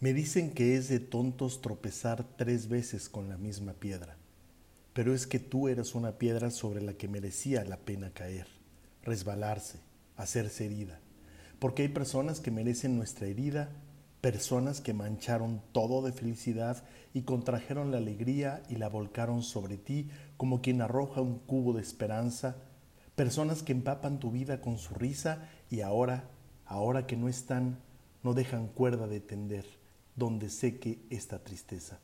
Me dicen que es de tontos tropezar tres veces con la misma piedra, pero es que tú eras una piedra sobre la que merecía la pena caer, resbalarse, hacerse herida, porque hay personas que merecen nuestra herida, personas que mancharon todo de felicidad y contrajeron la alegría y la volcaron sobre ti como quien arroja un cubo de esperanza, personas que empapan tu vida con su risa y ahora, ahora que no están, no dejan cuerda de tender donde seque esta tristeza.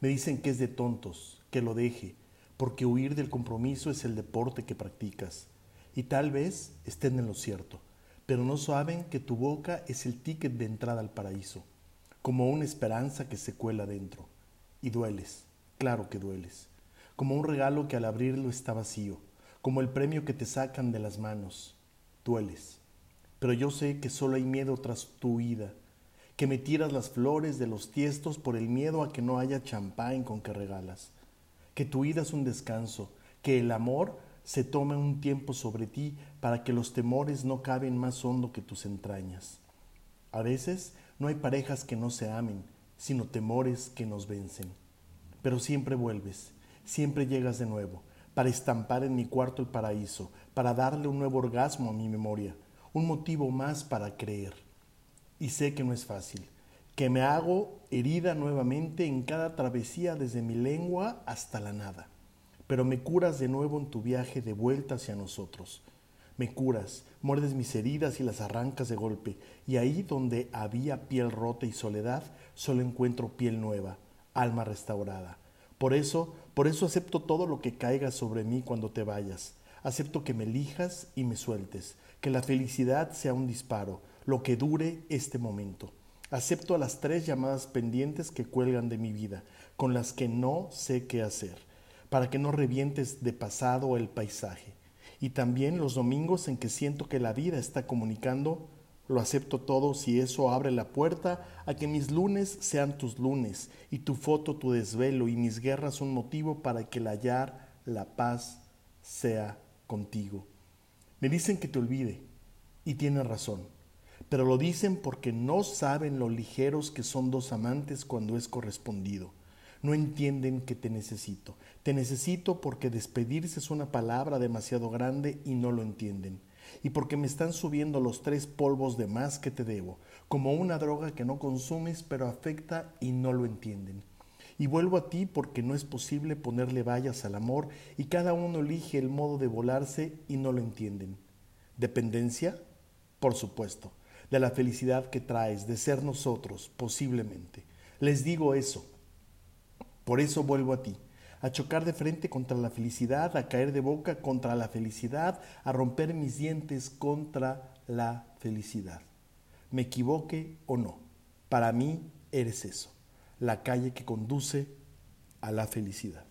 Me dicen que es de tontos, que lo deje, porque huir del compromiso es el deporte que practicas. Y tal vez estén en lo cierto, pero no saben que tu boca es el ticket de entrada al paraíso, como una esperanza que se cuela dentro. Y dueles, claro que dueles, como un regalo que al abrirlo está vacío, como el premio que te sacan de las manos. Dueles. Pero yo sé que solo hay miedo tras tu huida, que me tiras las flores de los tiestos por el miedo a que no haya champán con que regalas, que tu ida es un descanso, que el amor se tome un tiempo sobre ti para que los temores no caben más hondo que tus entrañas. A veces no hay parejas que no se amen, sino temores que nos vencen. Pero siempre vuelves, siempre llegas de nuevo, para estampar en mi cuarto el paraíso, para darle un nuevo orgasmo a mi memoria, un motivo más para creer y sé que no es fácil, que me hago herida nuevamente en cada travesía desde mi lengua hasta la nada, pero me curas de nuevo en tu viaje de vuelta hacia nosotros. Me curas, muerdes mis heridas y las arrancas de golpe, y ahí donde había piel rota y soledad, solo encuentro piel nueva, alma restaurada. Por eso, por eso acepto todo lo que caiga sobre mí cuando te vayas. Acepto que me elijas y me sueltes, que la felicidad sea un disparo, lo que dure este momento. Acepto a las tres llamadas pendientes que cuelgan de mi vida, con las que no sé qué hacer, para que no revientes de pasado el paisaje. Y también los domingos en que siento que la vida está comunicando, lo acepto todo si eso abre la puerta a que mis lunes sean tus lunes y tu foto tu desvelo y mis guerras un motivo para que el hallar la paz sea contigo. Me dicen que te olvide y tienen razón pero lo dicen porque no saben lo ligeros que son dos amantes cuando es correspondido. No entienden que te necesito. Te necesito porque despedirse es una palabra demasiado grande y no lo entienden. Y porque me están subiendo los tres polvos de más que te debo, como una droga que no consumes pero afecta y no lo entienden. Y vuelvo a ti porque no es posible ponerle vallas al amor y cada uno elige el modo de volarse y no lo entienden. ¿Dependencia? Por supuesto de la felicidad que traes, de ser nosotros, posiblemente. Les digo eso. Por eso vuelvo a ti, a chocar de frente contra la felicidad, a caer de boca contra la felicidad, a romper mis dientes contra la felicidad. Me equivoque o no, para mí eres eso, la calle que conduce a la felicidad.